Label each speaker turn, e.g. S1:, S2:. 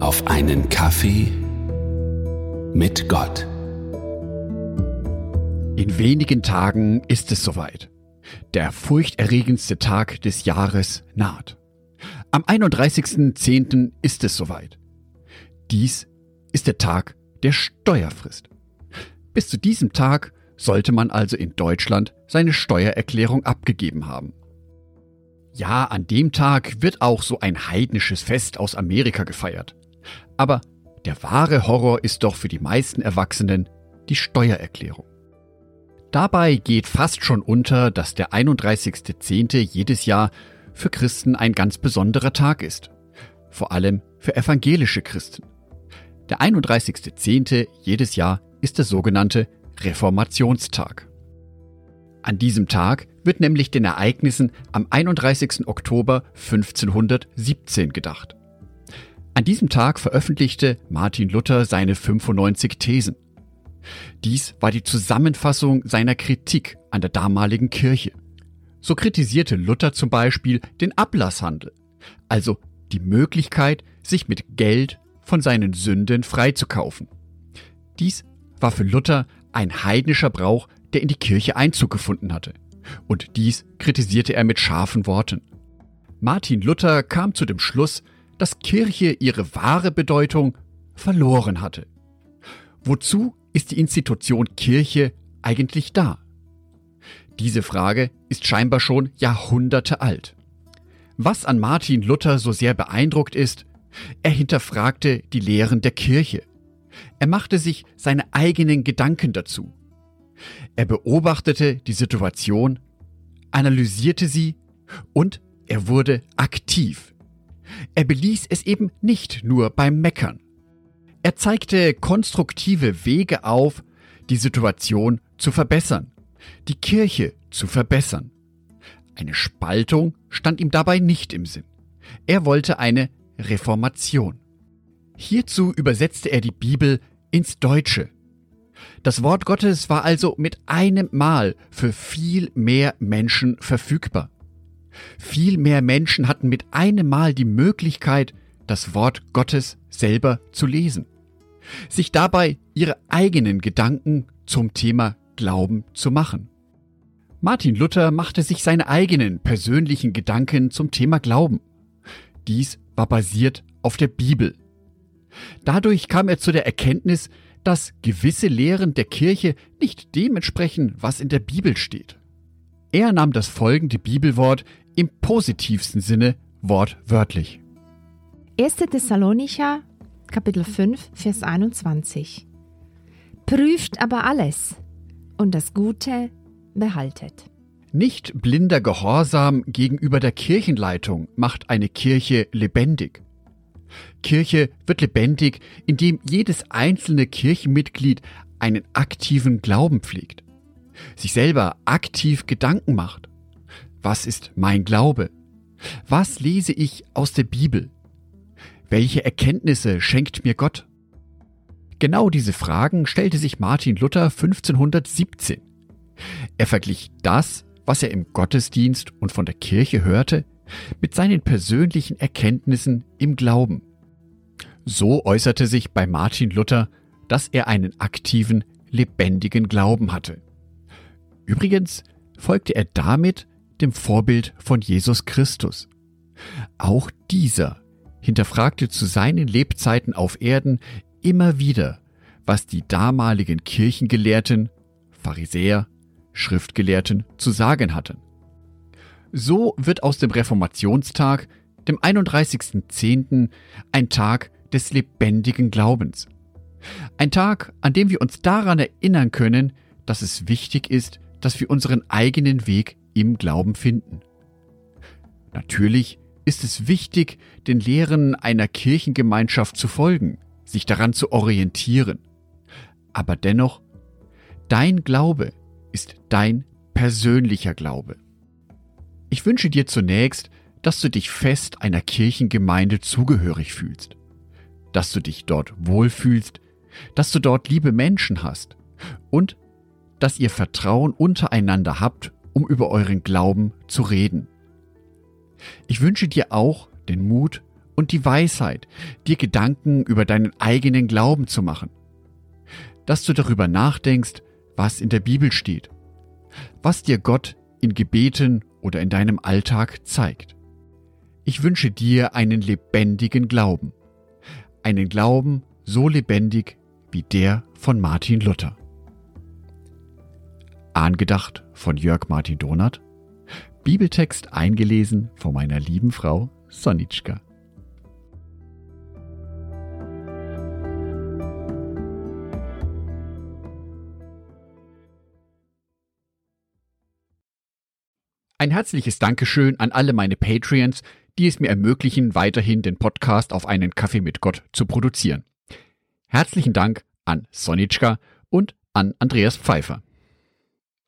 S1: auf einen Kaffee mit Gott.
S2: In wenigen Tagen ist es soweit. Der furchterregendste Tag des Jahres naht. Am 31.10. ist es soweit. Dies ist der Tag der Steuerfrist. Bis zu diesem Tag sollte man also in Deutschland seine Steuererklärung abgegeben haben. Ja, an dem Tag wird auch so ein heidnisches Fest aus Amerika gefeiert. Aber der wahre Horror ist doch für die meisten Erwachsenen die Steuererklärung. Dabei geht fast schon unter, dass der 31.10. jedes Jahr für Christen ein ganz besonderer Tag ist. Vor allem für evangelische Christen. Der 31.10. jedes Jahr ist der sogenannte Reformationstag. An diesem Tag wird nämlich den Ereignissen am 31. Oktober 1517 gedacht. An diesem Tag veröffentlichte Martin Luther seine 95 Thesen. Dies war die Zusammenfassung seiner Kritik an der damaligen Kirche. So kritisierte Luther zum Beispiel den Ablasshandel, also die Möglichkeit, sich mit Geld von seinen Sünden freizukaufen. Dies war für Luther ein heidnischer Brauch, der in die Kirche Einzug gefunden hatte. Und dies kritisierte er mit scharfen Worten. Martin Luther kam zu dem Schluss, dass Kirche ihre wahre Bedeutung verloren hatte. Wozu ist die Institution Kirche eigentlich da? Diese Frage ist scheinbar schon Jahrhunderte alt. Was an Martin Luther so sehr beeindruckt ist, er hinterfragte die Lehren der Kirche. Er machte sich seine eigenen Gedanken dazu. Er beobachtete die Situation, analysierte sie und er wurde aktiv. Er beließ es eben nicht nur beim Meckern. Er zeigte konstruktive Wege auf, die Situation zu verbessern, die Kirche zu verbessern. Eine Spaltung stand ihm dabei nicht im Sinn. Er wollte eine Reformation. Hierzu übersetzte er die Bibel ins Deutsche. Das Wort Gottes war also mit einem Mal für viel mehr Menschen verfügbar. Viel mehr Menschen hatten mit einem Mal die Möglichkeit, das Wort Gottes selber zu lesen, sich dabei ihre eigenen Gedanken zum Thema Glauben zu machen. Martin Luther machte sich seine eigenen persönlichen Gedanken zum Thema Glauben. Dies war basiert auf der Bibel. Dadurch kam er zu der Erkenntnis, dass gewisse Lehren der Kirche nicht dementsprechend, was in der Bibel steht. Er nahm das folgende Bibelwort im positivsten Sinne wortwörtlich.
S3: 1. Thessalonicher, Kapitel 5, Vers 21. Prüft aber alles und das Gute behaltet.
S2: Nicht blinder Gehorsam gegenüber der Kirchenleitung macht eine Kirche lebendig. Kirche wird lebendig, indem jedes einzelne Kirchenmitglied einen aktiven Glauben pflegt, sich selber aktiv Gedanken macht. Was ist mein Glaube? Was lese ich aus der Bibel? Welche Erkenntnisse schenkt mir Gott? Genau diese Fragen stellte sich Martin Luther 1517. Er verglich das, was er im Gottesdienst und von der Kirche hörte, mit seinen persönlichen Erkenntnissen im Glauben. So äußerte sich bei Martin Luther, dass er einen aktiven, lebendigen Glauben hatte. Übrigens folgte er damit dem Vorbild von Jesus Christus. Auch dieser hinterfragte zu seinen Lebzeiten auf Erden immer wieder, was die damaligen Kirchengelehrten, Pharisäer, Schriftgelehrten zu sagen hatten. So wird aus dem Reformationstag, dem 31.10., ein Tag des lebendigen Glaubens. Ein Tag, an dem wir uns daran erinnern können, dass es wichtig ist, dass wir unseren eigenen Weg im Glauben finden. Natürlich ist es wichtig, den Lehren einer Kirchengemeinschaft zu folgen, sich daran zu orientieren. Aber dennoch, dein Glaube ist dein persönlicher Glaube. Ich wünsche dir zunächst, dass du dich fest einer Kirchengemeinde zugehörig fühlst, dass du dich dort wohlfühlst, dass du dort liebe Menschen hast und dass ihr Vertrauen untereinander habt, um über euren Glauben zu reden. Ich wünsche dir auch den Mut und die Weisheit, dir Gedanken über deinen eigenen Glauben zu machen. Dass du darüber nachdenkst, was in der Bibel steht, was dir Gott in Gebeten oder in deinem Alltag zeigt. Ich wünsche dir einen lebendigen Glauben. Einen Glauben so lebendig wie der von Martin Luther. Angedacht von Jörg Martin Donath. Bibeltext eingelesen von meiner lieben Frau Sonitschka. Ein herzliches Dankeschön an alle meine Patreons, die es mir ermöglichen, weiterhin den Podcast auf einen Kaffee mit Gott zu produzieren. Herzlichen Dank an Sonitschka und an Andreas Pfeiffer.